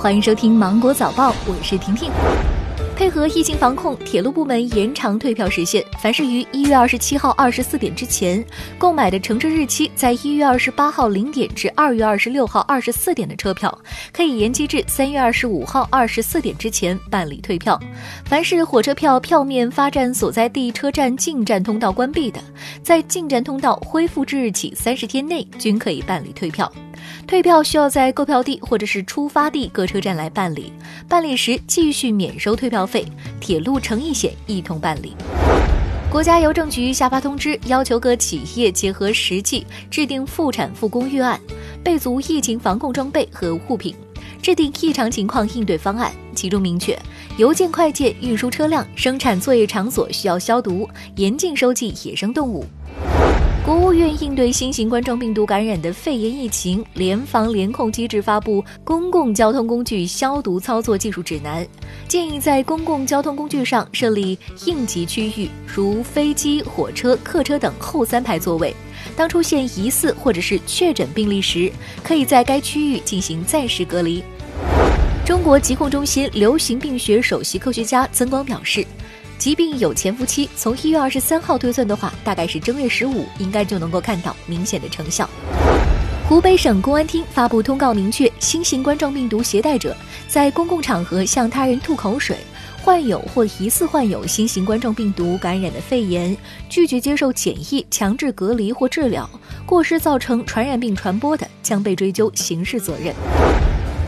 欢迎收听《芒果早报》，我是婷婷。配合疫情防控，铁路部门延长退票时限。凡是于一月二十七号二十四点之前购买的乘车日期在一月二十八号零点至二月二十六号二十四点的车票，可以延期至三月二十五号二十四点之前办理退票。凡是火车票票面发站所在地车站进站通道关闭的，在进站通道恢复之日起三十天内均可以办理退票。退票需要在购票地或者是出发地各车站来办理，办理时继续免收退票费，铁路乘意险一同办理。国家邮政局下发通知，要求各企业结合实际制定复产复工预案，备足疫情防控装备和物品，制定异常情况应对方案。其中明确，邮件快件运输车辆、生产作业场所需要消毒，严禁收寄野生动物。国务院应对新型冠状病毒感染的肺炎疫情联防联控机制发布《公共交通工具消毒操作技术指南》，建议在公共交通工具上设立应急区域，如飞机、火车、客车等后三排座位。当出现疑似或者是确诊病例时，可以在该区域进行暂时隔离。中国疾控中心流行病学首席科学家曾光表示。疾病有潜伏期，从一月二十三号推算的话，大概是正月十五，应该就能够看到明显的成效。湖北省公安厅发布通告，明确新型冠状病毒携带者在公共场合向他人吐口水，患有或疑似患有新型冠状病毒感染的肺炎，拒绝接受检疫、强制隔离或治疗，过失造成传染病传播的，将被追究刑事责任。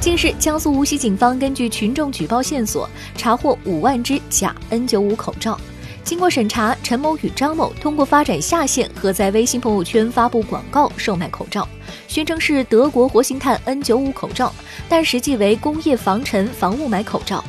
近日，江苏无锡警方根据群众举报线索，查获五万只假 N95 口罩。经过审查，陈某与张某通过发展下线和在微信朋友圈发布广告售卖口罩，宣称是德国活性炭 N95 口罩，但实际为工业防尘防雾霾口罩。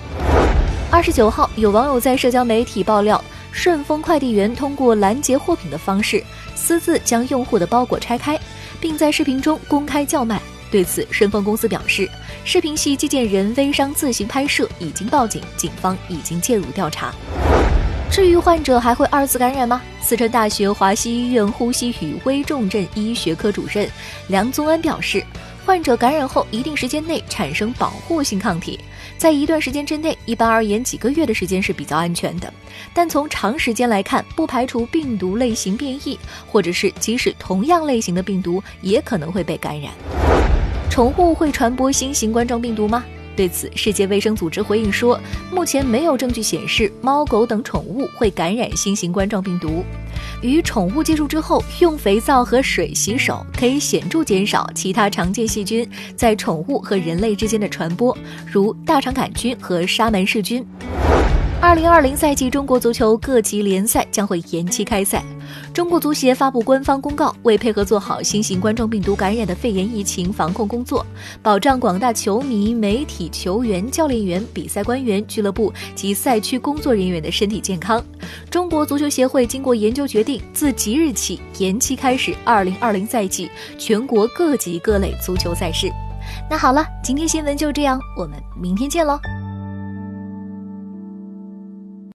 二十九号，有网友在社交媒体爆料，顺丰快递员通过拦截货品的方式，私自将用户的包裹拆开，并在视频中公开叫卖。对此，顺丰公司表示，视频系寄件人微商自行拍摄，已经报警，警方已经介入调查。至于患者还会二次感染吗？四川大学华西医院呼吸与危重症医学科主任梁宗安表示，患者感染后一定时间内产生保护性抗体，在一段时间之内，一般而言几个月的时间是比较安全的。但从长时间来看，不排除病毒类型变异，或者是即使同样类型的病毒也可能会被感染。宠物会传播新型冠状病毒吗？对此，世界卫生组织回应说，目前没有证据显示猫狗等宠物会感染新型冠状病毒。与宠物接触之后，用肥皂和水洗手，可以显著减少其他常见细菌在宠物和人类之间的传播，如大肠杆菌和沙门氏菌。二零二零赛季中国足球各级联赛将会延期开赛。中国足协发布官方公告，为配合做好新型冠状病毒感染的肺炎疫情防控工作，保障广大球迷、媒体、球员、教练员、比赛官员、俱乐部及赛区工作人员的身体健康。中国足球协会经过研究决定，自即日起延期开始二零二零赛季全国各级各类足球赛事。那好了，今天新闻就这样，我们明天见喽。